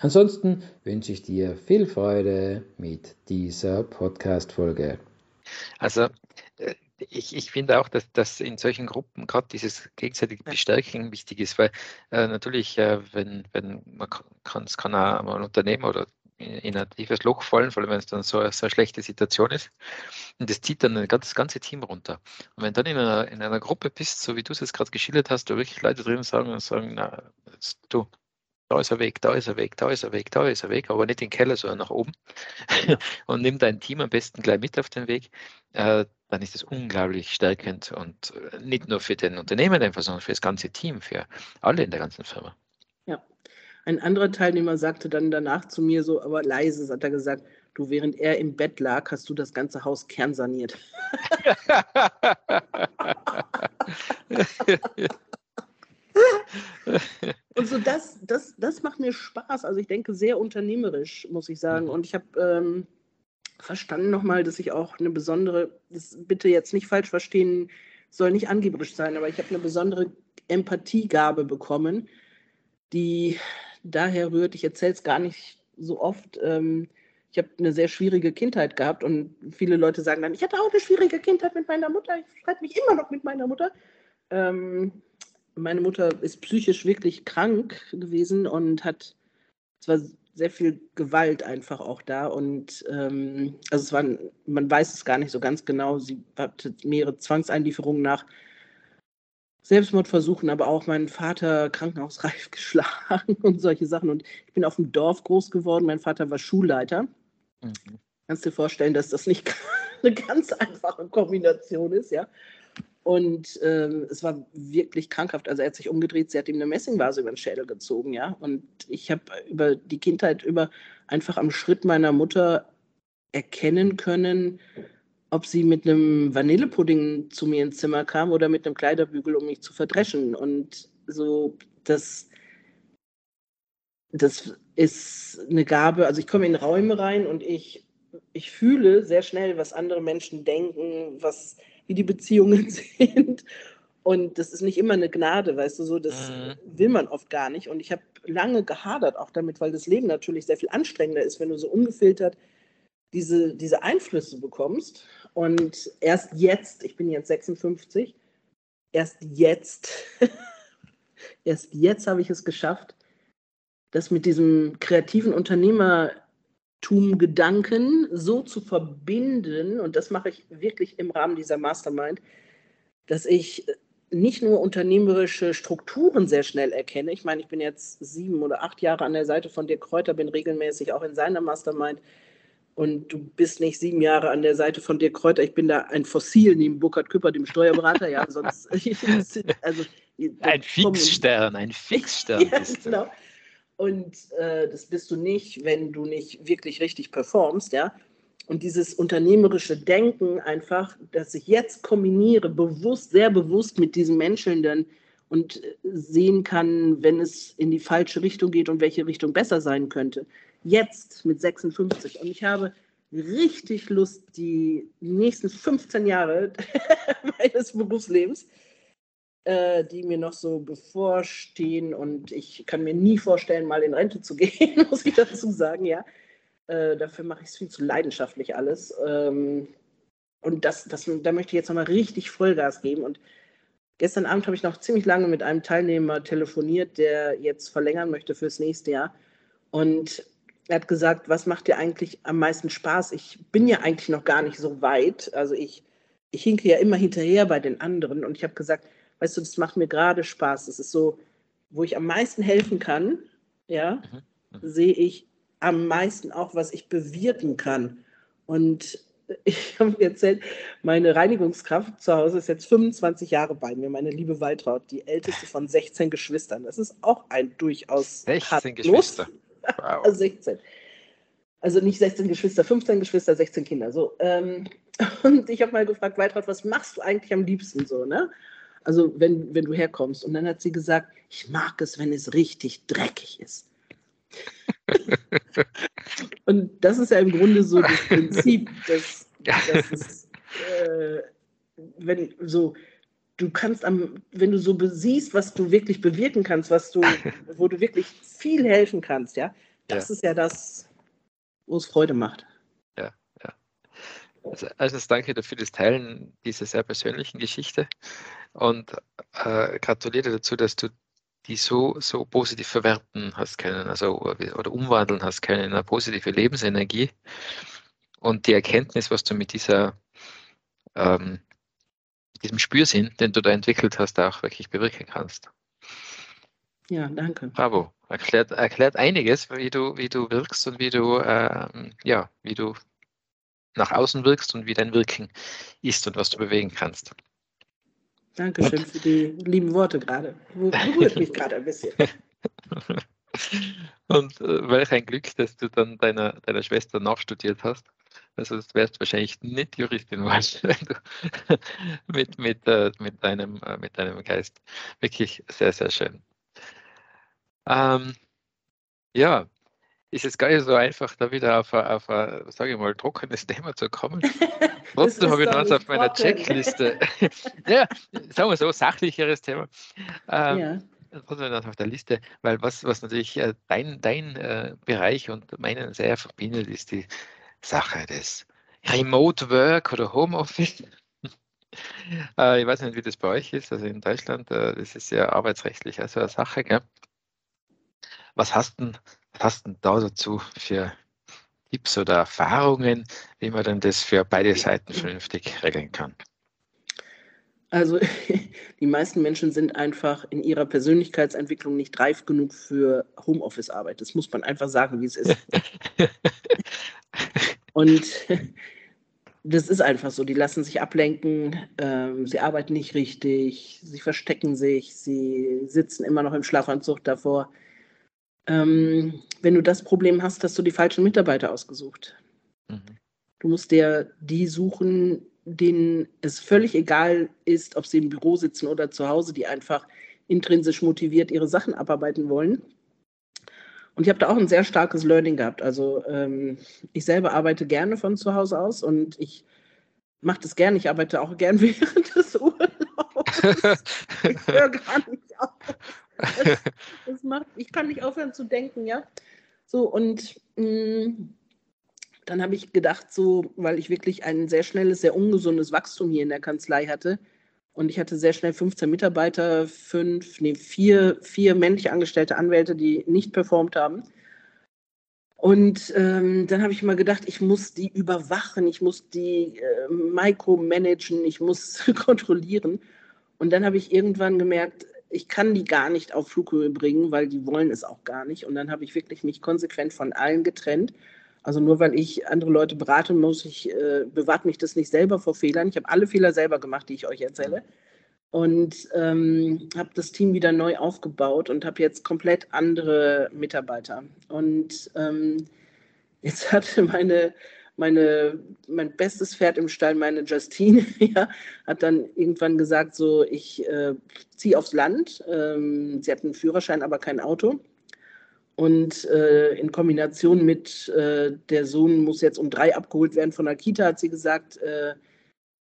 Ansonsten wünsche ich dir viel Freude mit dieser Podcast-Folge. Also, äh, ich, ich finde auch, dass, dass in solchen Gruppen gerade dieses gegenseitige Bestärken wichtig ist, weil äh, natürlich, äh, wenn, wenn man kann, es kann auch ein Unternehmen oder in ein tiefes Loch fallen, vor allem wenn es dann so, so eine schlechte Situation ist. Und das zieht dann das ganze Team runter. Und wenn dann in einer, in einer Gruppe bist, so wie du es jetzt gerade geschildert hast, da wirklich Leute drin sagen und sagen, na, du, da ist ein Weg, da ist ein Weg, da ist ein Weg, da ist ein Weg, aber nicht in den Keller, sondern nach oben. und nimm dein Team am besten gleich mit auf den Weg, äh, dann ist das unglaublich stärkend und äh, nicht nur für den Unternehmer einfach, sondern für das ganze Team, für alle in der ganzen Firma. Ja. Ein anderer Teilnehmer sagte dann danach zu mir so, aber leise, hat er gesagt, du, während er im Bett lag, hast du das ganze Haus kernsaniert. Und so das, das, das macht mir Spaß. Also ich denke sehr unternehmerisch, muss ich sagen. Mhm. Und ich habe ähm, verstanden nochmal, dass ich auch eine besondere, das bitte jetzt nicht falsch verstehen, soll nicht angeberisch sein, aber ich habe eine besondere Empathiegabe bekommen, die daher rührt, ich erzähle es gar nicht so oft. Ähm, ich habe eine sehr schwierige Kindheit gehabt und viele Leute sagen dann, ich hatte auch eine schwierige Kindheit mit meiner Mutter, ich streite mich immer noch mit meiner Mutter. Ähm, meine Mutter ist psychisch wirklich krank gewesen und hat, es war sehr viel Gewalt einfach auch da und ähm, also es war, man weiß es gar nicht so ganz genau, sie hatte mehrere Zwangseinlieferungen nach Selbstmordversuchen, aber auch meinen Vater krankenhausreif geschlagen und solche Sachen. Und ich bin auf dem Dorf groß geworden. Mein Vater war Schulleiter. Mhm. Kannst dir vorstellen, dass das nicht eine ganz einfache Kombination ist, ja. Und ähm, es war wirklich krankhaft. Also er hat sich umgedreht, sie hat ihm eine Messingvase über den Schädel gezogen, ja. Und ich habe über die Kindheit über einfach am Schritt meiner Mutter erkennen können, ob sie mit einem Vanillepudding zu mir ins Zimmer kam oder mit einem Kleiderbügel, um mich zu verdreschen. Und so, das, das ist eine Gabe. Also ich komme in Räume rein und ich, ich fühle sehr schnell, was andere Menschen denken, was, wie die Beziehungen sind. Und das ist nicht immer eine Gnade, weißt du, so, das mhm. will man oft gar nicht. Und ich habe lange gehadert auch damit, weil das Leben natürlich sehr viel anstrengender ist, wenn du so ungefiltert diese, diese Einflüsse bekommst. Und erst jetzt, ich bin jetzt 56, erst jetzt, erst jetzt habe ich es geschafft, das mit diesem kreativen Unternehmertum-Gedanken so zu verbinden, und das mache ich wirklich im Rahmen dieser Mastermind, dass ich nicht nur unternehmerische Strukturen sehr schnell erkenne. Ich meine, ich bin jetzt sieben oder acht Jahre an der Seite von Dirk Kräuter, bin regelmäßig auch in seiner Mastermind und du bist nicht sieben Jahre an der Seite von dir Kräuter. Ich bin da ein Fossil neben Burkhard Küpper, dem Steuerberater. Ja, sonst. also, ein Fixstern, ein Fixstern. ja, genau. Und äh, das bist du nicht, wenn du nicht wirklich richtig performst, ja. Und dieses unternehmerische Denken einfach, dass ich jetzt kombiniere, bewusst, sehr bewusst mit diesen Menschelnden und sehen kann, wenn es in die falsche Richtung geht und welche Richtung besser sein könnte jetzt mit 56. Und ich habe richtig Lust, die nächsten 15 Jahre meines Berufslebens, äh, die mir noch so bevorstehen. Und ich kann mir nie vorstellen, mal in Rente zu gehen, muss ich dazu sagen, ja. Äh, dafür mache ich es viel zu leidenschaftlich alles. Ähm, und das, das, da möchte ich jetzt nochmal richtig Vollgas geben. Und gestern Abend habe ich noch ziemlich lange mit einem Teilnehmer telefoniert, der jetzt verlängern möchte fürs nächste Jahr. Und er hat gesagt, was macht dir eigentlich am meisten Spaß? Ich bin ja eigentlich noch gar nicht so weit. Also ich, ich hinke ja immer hinterher bei den anderen. Und ich habe gesagt, weißt du, das macht mir gerade Spaß. Das ist so, wo ich am meisten helfen kann, ja, mhm. mhm. sehe ich am meisten auch, was ich bewirken kann. Und ich habe mir erzählt, meine Reinigungskraft zu Hause ist jetzt 25 Jahre bei mir, meine liebe Waltraud, die älteste von 16 Geschwistern. Das ist auch ein durchaus 16 Geschwister. Wow. 16. Also nicht 16 Geschwister, 15 Geschwister, 16 Kinder. So. Ähm, und ich habe mal gefragt, Waltraud, was machst du eigentlich am liebsten so, ne? Also wenn, wenn du herkommst. Und dann hat sie gesagt, ich mag es, wenn es richtig dreckig ist. und das ist ja im Grunde so das Prinzip, dass, dass es, äh, wenn so, du kannst am, wenn du so siehst, was du wirklich bewirken kannst, was du, wo du wirklich viel helfen kannst, ja, das ja. ist ja das, wo es Freude macht. Ja, ja. Also, also danke dir für das Teilen dieser sehr persönlichen Geschichte und äh, gratuliere dazu, dass du die so, so positiv verwerten hast können, also oder umwandeln hast können in eine positive Lebensenergie und die Erkenntnis, was du mit dieser ähm, diesem Spürsinn, den du da entwickelt hast, auch wirklich bewirken kannst. Ja, danke. Bravo. Erklärt, erklärt einiges, wie du, wie du wirkst und wie du, ähm, ja, wie du nach außen wirkst und wie dein Wirken ist und was du bewegen kannst. Dankeschön für die lieben Worte gerade. Berührt mich gerade ein bisschen. Und äh, welch ein Glück, dass du dann deiner, deiner Schwester nachstudiert hast. Also du wärst wahrscheinlich nicht Juristin geworden, wenn du mit, mit, äh, mit, deinem, äh, mit deinem Geist. Wirklich sehr, sehr schön. Ähm, ja, ist es gar nicht so einfach, da wieder auf ein, auf ein sage ich mal, trockenes Thema zu kommen. Trotzdem habe ich noch auf meiner Checkliste. ja, sagen wir so, sachlicheres Thema. Ähm, ja. Trotzdem noch auf der Liste, weil was, was natürlich äh, dein, dein äh, Bereich und meinen sehr verbindet, ist die Sache des Remote Work oder Homeoffice. äh, ich weiß nicht, wie das bei euch ist. Also in Deutschland, äh, das ist ja arbeitsrechtlich also eine Sache. Gell? Was hast denn hast du da dazu für Tipps oder Erfahrungen, wie man denn das für beide Seiten vernünftig regeln kann? Also die meisten Menschen sind einfach in ihrer Persönlichkeitsentwicklung nicht reif genug für Homeoffice-Arbeit. Das muss man einfach sagen, wie es ist. Und das ist einfach so. Die lassen sich ablenken, ähm, sie arbeiten nicht richtig, sie verstecken sich, sie sitzen immer noch im Schlafanzug davor ähm, wenn du das Problem hast, hast du die falschen Mitarbeiter ausgesucht. Mhm. Du musst dir die suchen, denen es völlig egal ist, ob sie im Büro sitzen oder zu Hause, die einfach intrinsisch motiviert ihre Sachen abarbeiten wollen. Und ich habe da auch ein sehr starkes Learning gehabt. Also ähm, ich selber arbeite gerne von zu Hause aus und ich mache das gerne. Ich arbeite auch gern während des Urlaubs. ich höre gar nicht auf. Das, das, macht, ich kann nicht aufhören zu denken, ja. So, und mh, mm, dann habe ich gedacht, so, weil ich wirklich ein sehr schnelles, sehr ungesundes Wachstum hier in der Kanzlei hatte. Und ich hatte sehr schnell 15 Mitarbeiter, fünf, nee, vier, vier männlich angestellte Anwälte, die nicht performt haben. Und ähm, dann habe ich mal gedacht, ich muss die überwachen, ich muss die äh, micromanagen, ich muss kontrollieren. Und dann habe ich irgendwann gemerkt, ich kann die gar nicht auf Flughöhe bringen, weil die wollen es auch gar nicht. Und dann habe ich wirklich mich konsequent von allen getrennt. Also nur weil ich andere Leute berate, muss ich, äh, bewahrt mich das nicht selber vor Fehlern. Ich habe alle Fehler selber gemacht, die ich euch erzähle. Und ähm, habe das Team wieder neu aufgebaut und habe jetzt komplett andere Mitarbeiter. Und ähm, jetzt hatte meine meine, mein bestes Pferd im Stall, meine Justine, ja, hat dann irgendwann gesagt, so, ich äh, ziehe aufs Land. Ähm, sie hat einen Führerschein, aber kein Auto. Und äh, in Kombination mit äh, der Sohn muss jetzt um drei abgeholt werden von der Kita, hat sie gesagt, äh,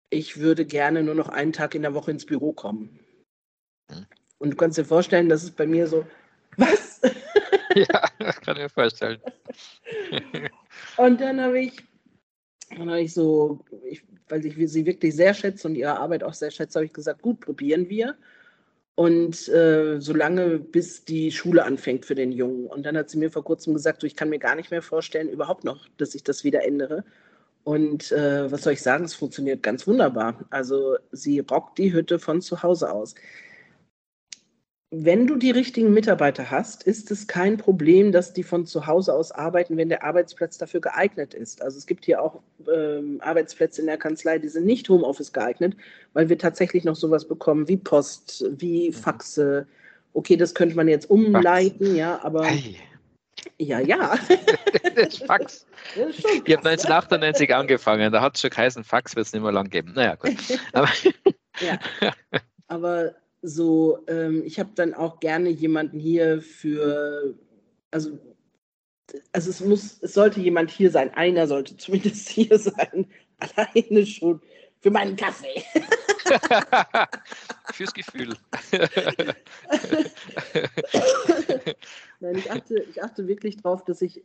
ich würde gerne nur noch einen Tag in der Woche ins Büro kommen. Hm. Und du kannst dir vorstellen, das ist bei mir so, was? Ja, kann ich mir vorstellen. Und dann habe ich dann habe ich so, ich, weil ich sie wirklich sehr schätze und ihre Arbeit auch sehr schätze, habe ich gesagt, gut, probieren wir. Und äh, solange bis die Schule anfängt für den Jungen. Und dann hat sie mir vor kurzem gesagt, so, ich kann mir gar nicht mehr vorstellen, überhaupt noch, dass ich das wieder ändere. Und äh, was soll ich sagen, es funktioniert ganz wunderbar. Also sie rockt die Hütte von zu Hause aus wenn du die richtigen Mitarbeiter hast, ist es kein Problem, dass die von zu Hause aus arbeiten, wenn der Arbeitsplatz dafür geeignet ist. Also es gibt hier auch ähm, Arbeitsplätze in der Kanzlei, die sind nicht Homeoffice geeignet, weil wir tatsächlich noch sowas bekommen wie Post, wie mhm. Faxe. Okay, das könnte man jetzt umleiten, ja, aber. Hey. Ja, ja. das Fax. Das ich habe 1998 angefangen, da hat es schon geheißen, Fax wird es nicht mehr lang geben. Naja, gut. Aber, ja. Aber so, ähm, ich habe dann auch gerne jemanden hier für, also, also es muss, es sollte jemand hier sein, einer sollte zumindest hier sein, alleine schon für meinen Kaffee. Fürs Gefühl. Nein, ich achte, ich achte wirklich darauf, dass ich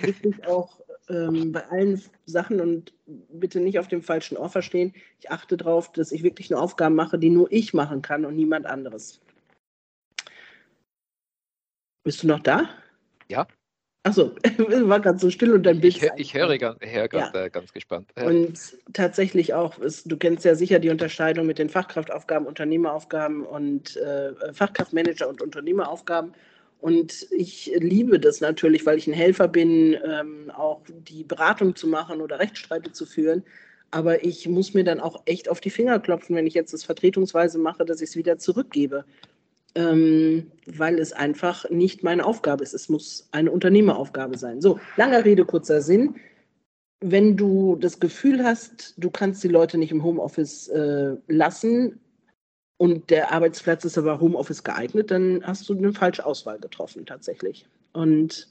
wirklich auch ähm, bei allen Sachen und bitte nicht auf dem falschen Ohr verstehen, ich achte darauf, dass ich wirklich nur Aufgaben mache, die nur ich machen kann und niemand anderes. Bist du noch da? Ja. Achso, war gerade so still und dein Bild. Ich, ich höre ganz, hör ganz, ja. ganz gespannt. Und tatsächlich auch, ist, du kennst ja sicher die Unterscheidung mit den Fachkraftaufgaben, Unternehmeraufgaben und äh, Fachkraftmanager und Unternehmeraufgaben. Und ich liebe das natürlich, weil ich ein Helfer bin, ähm, auch die Beratung zu machen oder Rechtsstreite zu führen. Aber ich muss mir dann auch echt auf die Finger klopfen, wenn ich jetzt das vertretungsweise mache, dass ich es wieder zurückgebe ähm, weil es einfach nicht meine Aufgabe ist. Es muss eine Unternehmeraufgabe sein. So, langer Rede, kurzer Sinn. Wenn du das Gefühl hast, du kannst die Leute nicht im Homeoffice äh, lassen und der Arbeitsplatz ist aber Homeoffice geeignet, dann hast du eine falsche Auswahl getroffen tatsächlich. Und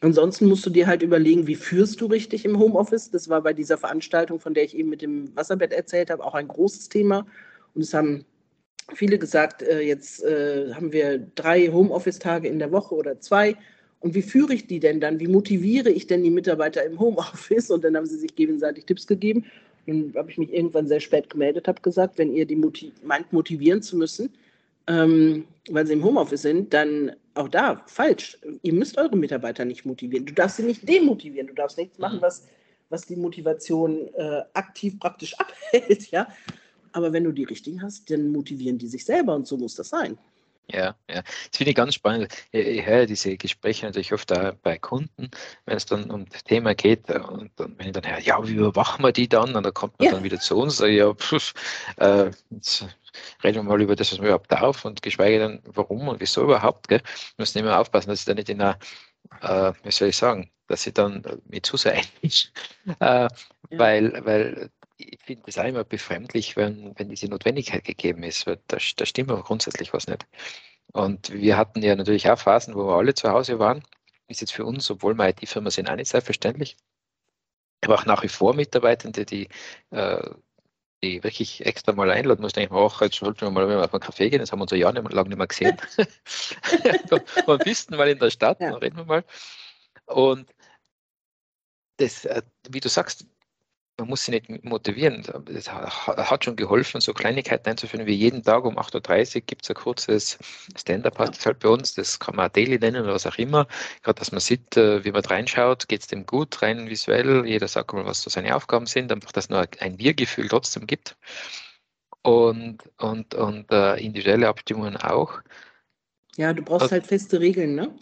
Ansonsten musst du dir halt überlegen, wie führst du richtig im Homeoffice. Das war bei dieser Veranstaltung, von der ich eben mit dem Wasserbett erzählt habe, auch ein großes Thema. Und es haben viele gesagt, äh, jetzt äh, haben wir drei Homeoffice-Tage in der Woche oder zwei. Und wie führe ich die denn dann? Wie motiviere ich denn die Mitarbeiter im Homeoffice? Und dann haben sie sich gegenseitig Tipps gegeben. Dann habe ich mich irgendwann sehr spät gemeldet, habe gesagt, wenn ihr die motiv meint, motivieren zu müssen, ähm, weil sie im Homeoffice sind, dann auch da falsch. Ihr müsst eure Mitarbeiter nicht motivieren. Du darfst sie nicht demotivieren. Du darfst nichts machen, mhm. was, was die Motivation äh, aktiv praktisch abhält. Ja? Aber wenn du die richtigen hast, dann motivieren die sich selber und so muss das sein. Ja, ja. Das finde ich ganz spannend. Ich höre diese Gespräche natürlich oft auch bei Kunden, wenn es dann um das Thema geht. Und dann, wenn ich dann höre, ja, wie überwachen wir die dann? Und dann kommt man ja. dann wieder zu uns, sage ja, pff, äh, jetzt reden wir mal über das, was wir überhaupt darf und geschweige denn, warum und wieso überhaupt. Gell? Wir müssen immer aufpassen, dass ich da nicht in einer, äh, wie soll ich sagen, dass ich dann mit zu sehr einmische. Äh, ja. weil, weil ich finde es auch immer befremdlich, wenn, wenn diese Notwendigkeit gegeben ist, weil da, da stimmt aber grundsätzlich was nicht. Und wir hatten ja natürlich auch Phasen, wo wir alle zu Hause waren. Ist jetzt für uns, obwohl wir IT-Firma sind, auch nicht selbstverständlich. Aber auch nach wie vor Mitarbeitende, die, äh, die wirklich extra mal einladen mussten. Ich auch, jetzt sollten wir mal auf einen Kaffee gehen, das haben wir uns ja Jahre lang nicht mehr gesehen. und bisten mal in der Stadt, ja. dann reden wir mal. Und das, äh, wie du sagst, man muss sie nicht motivieren. Es hat schon geholfen, so Kleinigkeiten einzuführen, wie jeden Tag um 8.30 Uhr gibt es ein kurzes Stand-up, das halt bei uns, das kann man Daily nennen oder was auch immer. Gerade, dass man sieht, äh, wie man reinschaut, geht es dem gut, rein visuell, jeder sagt mal, was so seine Aufgaben sind, einfach, dass es nur ein Wir-Gefühl trotzdem gibt. Und, und, und uh, individuelle Abstimmungen auch. Ja, du brauchst halt feste Regeln, ne?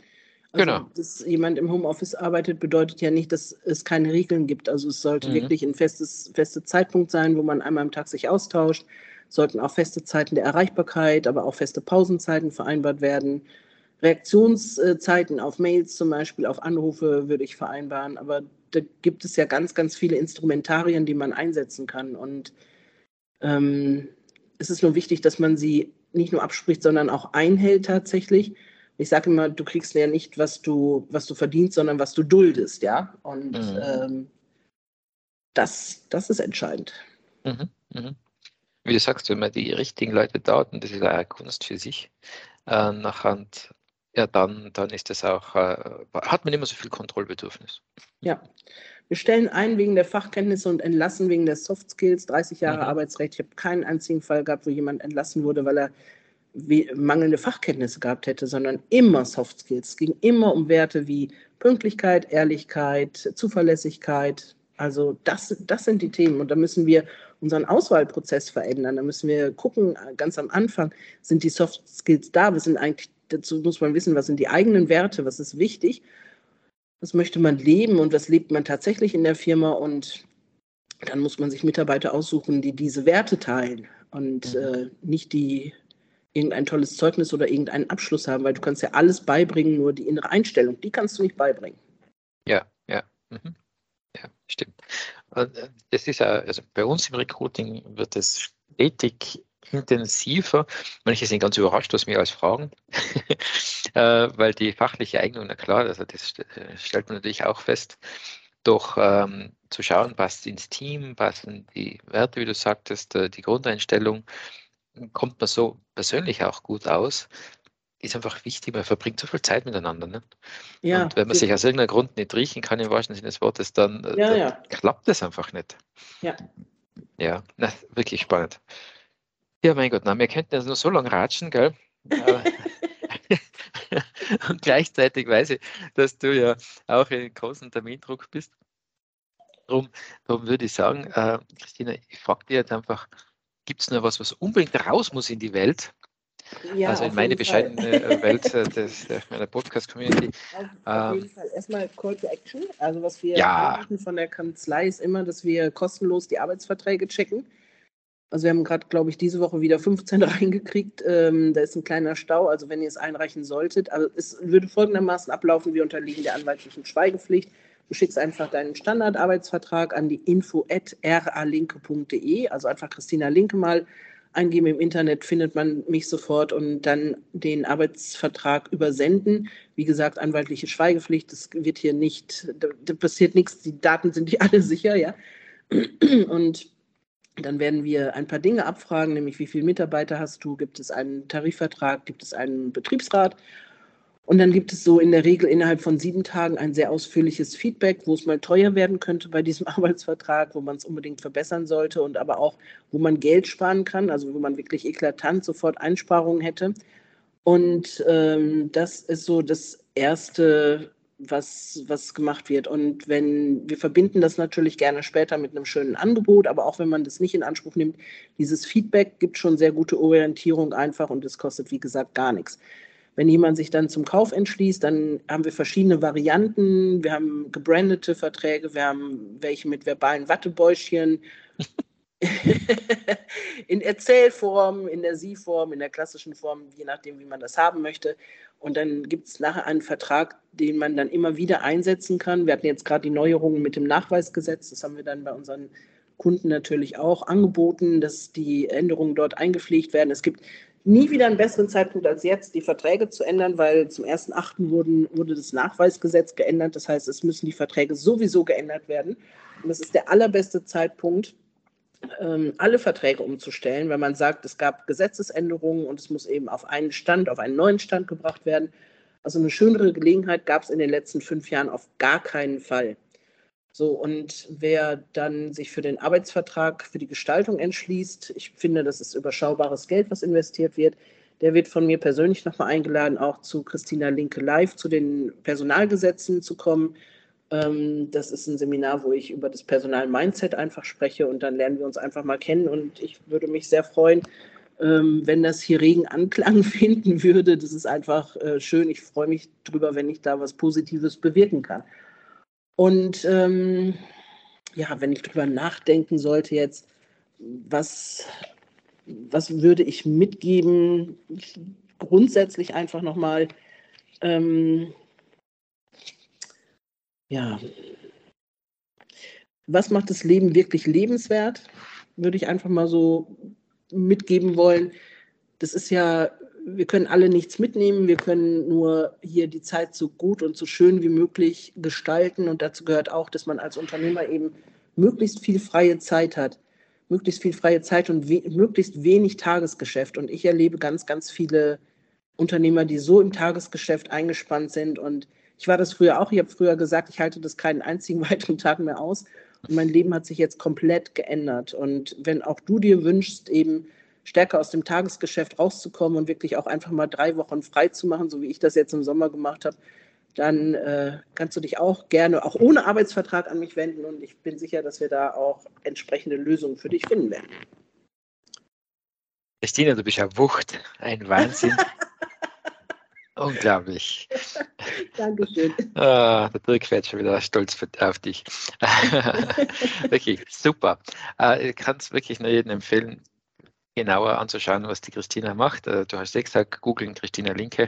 Also, genau. Dass jemand im Homeoffice arbeitet, bedeutet ja nicht, dass es keine Regeln gibt. Also es sollte mhm. wirklich ein festes, fester Zeitpunkt sein, wo man einmal am Tag sich austauscht. Es sollten auch feste Zeiten der Erreichbarkeit, aber auch feste Pausenzeiten vereinbart werden. Reaktionszeiten auf Mails zum Beispiel, auf Anrufe würde ich vereinbaren. Aber da gibt es ja ganz, ganz viele Instrumentarien, die man einsetzen kann. Und ähm, es ist nur wichtig, dass man sie nicht nur abspricht, sondern auch einhält tatsächlich ich sage immer, du kriegst ja nicht, was du, was du verdienst, sondern was du duldest, ja. Und mhm. ähm, das, das ist entscheidend. Mhm. Mhm. Wie du sagst, wenn man die richtigen Leute dort, und das ist eine Kunst für sich, äh, nachher, ja, dann, dann ist das auch, äh, hat man immer so viel Kontrollbedürfnis. Ja. Wir stellen ein wegen der Fachkenntnisse und entlassen wegen der Soft Skills. 30 Jahre mhm. Arbeitsrecht. Ich habe keinen einzigen Fall gehabt, wo jemand entlassen wurde, weil er mangelnde Fachkenntnisse gehabt hätte, sondern immer Soft Skills. Es ging immer um Werte wie Pünktlichkeit, Ehrlichkeit, Zuverlässigkeit. Also das, das sind die Themen. Und da müssen wir unseren Auswahlprozess verändern. Da müssen wir gucken, ganz am Anfang, sind die Soft Skills da? Wir sind eigentlich, dazu muss man wissen, was sind die eigenen Werte, was ist wichtig, was möchte man leben und was lebt man tatsächlich in der Firma. Und dann muss man sich Mitarbeiter aussuchen, die diese Werte teilen und mhm. äh, nicht die irgendein tolles Zeugnis oder irgendeinen Abschluss haben, weil du kannst ja alles beibringen, nur die innere Einstellung, die kannst du nicht beibringen. Ja, ja. Mhm. Ja, stimmt. Äh, das ist ja, also bei uns im Recruiting wird es stetig intensiver. Manche sind ganz überrascht, was wir als fragen, äh, weil die fachliche Eignung, na klar, also das äh, stellt man natürlich auch fest. Doch ähm, zu schauen, passt ins Team, passen die Werte, wie du sagtest, die Grundeinstellung, kommt man so persönlich auch gut aus, ist einfach wichtig. Man verbringt so viel Zeit miteinander. Ne? Ja, und wenn man sich aus irgendeinem Grund nicht riechen kann, im wahrsten Sinne des Wortes, dann, ja, dann ja. klappt das einfach nicht. Ja. Ja, na, wirklich spannend. Ja, mein Gott, na, wir könnten jetzt nur so lange ratschen, gell? und gleichzeitig weiß ich, dass du ja auch in großen Termindruck bist. Darum, darum würde ich sagen, äh, Christina, ich frage dir jetzt einfach, gibt es noch was, was unbedingt raus muss in die Welt? Ja, also in meine bescheidene äh, Welt äh, des, meiner Podcast-Community. Auf, auf jeden ähm, Fall. Erstmal Call to Action. Also was wir ja. von der Kanzlei ist immer, dass wir kostenlos die Arbeitsverträge checken. Also wir haben gerade, glaube ich, diese Woche wieder 15 reingekriegt. Ähm, da ist ein kleiner Stau, also wenn ihr es einreichen solltet. Also es würde folgendermaßen ablaufen, wir unterliegen der anwaltlichen Schweigepflicht. Du schickst einfach deinen Standardarbeitsvertrag an die info.ralinke.de, also einfach Christina Linke mal eingeben im Internet, findet man mich sofort und dann den Arbeitsvertrag übersenden. Wie gesagt, anwaltliche Schweigepflicht, das wird hier nicht, da, da passiert nichts, die Daten sind die alle sicher, ja. Und dann werden wir ein paar Dinge abfragen, nämlich wie viele Mitarbeiter hast du, gibt es einen Tarifvertrag, gibt es einen Betriebsrat und dann gibt es so in der Regel innerhalb von sieben Tagen ein sehr ausführliches Feedback, wo es mal teuer werden könnte bei diesem Arbeitsvertrag, wo man es unbedingt verbessern sollte und aber auch, wo man Geld sparen kann, also wo man wirklich eklatant sofort Einsparungen hätte. Und ähm, das ist so das Erste, was, was gemacht wird. Und wenn wir verbinden das natürlich gerne später mit einem schönen Angebot, aber auch wenn man das nicht in Anspruch nimmt, dieses Feedback gibt schon sehr gute Orientierung einfach und es kostet, wie gesagt, gar nichts. Wenn jemand sich dann zum Kauf entschließt, dann haben wir verschiedene Varianten. Wir haben gebrandete Verträge, wir haben welche mit verbalen Wattebäuschen, in Erzählform, in der Sie-Form, in der klassischen Form, je nachdem, wie man das haben möchte. Und dann gibt es nachher einen Vertrag, den man dann immer wieder einsetzen kann. Wir hatten jetzt gerade die Neuerungen mit dem Nachweisgesetz. Das haben wir dann bei unseren Kunden natürlich auch angeboten, dass die Änderungen dort eingepflegt werden. Es gibt nie wieder einen besseren Zeitpunkt als jetzt, die Verträge zu ändern, weil zum 1.8. wurde das Nachweisgesetz geändert. Das heißt, es müssen die Verträge sowieso geändert werden. Und das ist der allerbeste Zeitpunkt, ähm, alle Verträge umzustellen, weil man sagt, es gab Gesetzesänderungen und es muss eben auf einen Stand, auf einen neuen Stand gebracht werden. Also eine schönere Gelegenheit gab es in den letzten fünf Jahren auf gar keinen Fall. So, und wer dann sich für den Arbeitsvertrag, für die Gestaltung entschließt, ich finde, das ist überschaubares Geld, was investiert wird, der wird von mir persönlich nochmal eingeladen, auch zu Christina Linke Live, zu den Personalgesetzen zu kommen. Ähm, das ist ein Seminar, wo ich über das Personal-Mindset einfach spreche und dann lernen wir uns einfach mal kennen. Und ich würde mich sehr freuen, ähm, wenn das hier regen Anklang finden würde. Das ist einfach äh, schön. Ich freue mich drüber, wenn ich da was Positives bewirken kann. Und ähm, ja, wenn ich drüber nachdenken sollte jetzt, was, was würde ich mitgeben? Grundsätzlich einfach nochmal, ähm, ja, was macht das Leben wirklich lebenswert? Würde ich einfach mal so mitgeben wollen. Das ist ja wir können alle nichts mitnehmen, wir können nur hier die Zeit so gut und so schön wie möglich gestalten. Und dazu gehört auch, dass man als Unternehmer eben möglichst viel freie Zeit hat. Möglichst viel freie Zeit und we möglichst wenig Tagesgeschäft. Und ich erlebe ganz, ganz viele Unternehmer, die so im Tagesgeschäft eingespannt sind. Und ich war das früher auch. Ich habe früher gesagt, ich halte das keinen einzigen weiteren Tag mehr aus. Und mein Leben hat sich jetzt komplett geändert. Und wenn auch du dir wünschst, eben stärker aus dem Tagesgeschäft rauszukommen und wirklich auch einfach mal drei Wochen frei zu machen, so wie ich das jetzt im Sommer gemacht habe, dann äh, kannst du dich auch gerne, auch ohne Arbeitsvertrag an mich wenden und ich bin sicher, dass wir da auch entsprechende Lösungen für dich finden werden. Christina, du bist ja Wucht, ein Wahnsinn. Unglaublich. Dankeschön. Ah, der Dirk fährt schon wieder stolz auf dich. wirklich super. Äh, ich kann es wirklich nur jedem empfehlen genauer anzuschauen, was die Christina macht. Äh, du hast ja gesagt, googeln Christina Linke,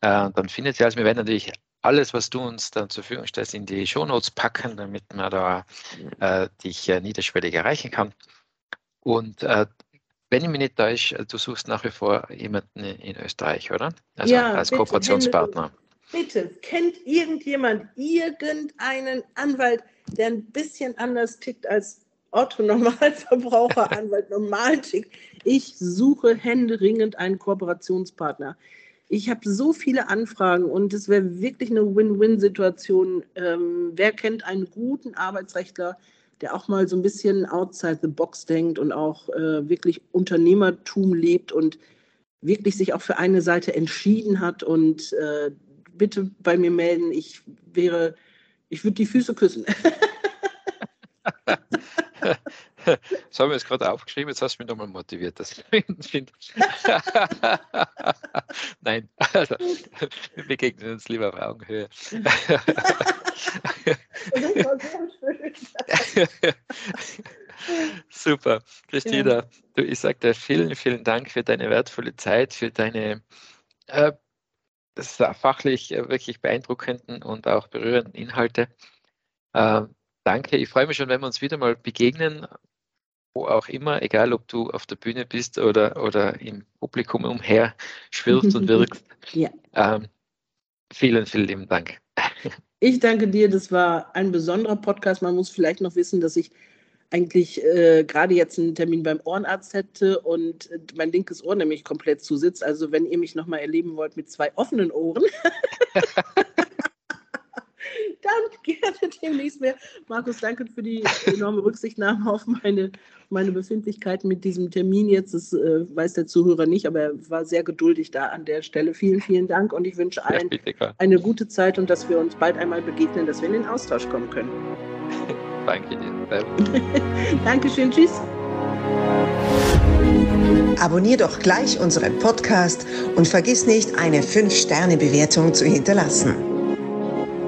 äh, dann findet sie alles. Wir werden natürlich alles, was du uns dann zur Verfügung stellst, in die Shownotes packen, damit man da äh, dich äh, niederschwellig erreichen kann. Und äh, wenn ich mich nicht täusche, du suchst nach wie vor jemanden in Österreich, oder? Also ja, als bitte, Kooperationspartner. Bitte, kennt irgendjemand irgendeinen Anwalt, der ein bisschen anders tickt als Otto Normalverbraucher, Anwalt normal tickt? Ich suche händeringend einen Kooperationspartner. Ich habe so viele Anfragen und es wäre wirklich eine Win-Win-Situation. Ähm, wer kennt einen guten Arbeitsrechtler, der auch mal so ein bisschen outside the box denkt und auch äh, wirklich Unternehmertum lebt und wirklich sich auch für eine Seite entschieden hat und äh, bitte bei mir melden. Ich wäre, ich würde die Füße küssen. Das haben wir jetzt gerade aufgeschrieben, jetzt hast du mich nochmal motiviert. Das find, Nein, also, wir begegnen uns lieber auf Augenhöhe. Super, Christina, ja. du, ich sage dir vielen, vielen Dank für deine wertvolle Zeit, für deine äh, fachlich äh, wirklich beeindruckenden und auch berührenden Inhalte. Äh, danke, ich freue mich schon, wenn wir uns wieder mal begegnen, wo auch immer, egal ob du auf der Bühne bist oder, oder im Publikum umher schwirrst und wirkst. Ja. Ähm, vielen, vielen lieben Dank. Ich danke dir, das war ein besonderer Podcast. Man muss vielleicht noch wissen, dass ich eigentlich äh, gerade jetzt einen Termin beim Ohrenarzt hätte und äh, mein linkes Ohr nämlich komplett zusitzt. Also wenn ihr mich nochmal erleben wollt mit zwei offenen Ohren, dann gerne demnächst mehr. Markus, danke für die enorme Rücksichtnahme auf meine, meine Befindlichkeiten mit diesem Termin jetzt. Das äh, weiß der Zuhörer nicht, aber er war sehr geduldig da an der Stelle. Vielen, vielen Dank und ich wünsche allen eine gute Zeit und dass wir uns bald einmal begegnen, dass wir in den Austausch kommen können. Danke dir. Dankeschön. Tschüss. Abonnier doch gleich unseren Podcast und vergiss nicht, eine 5-Sterne-Bewertung zu hinterlassen.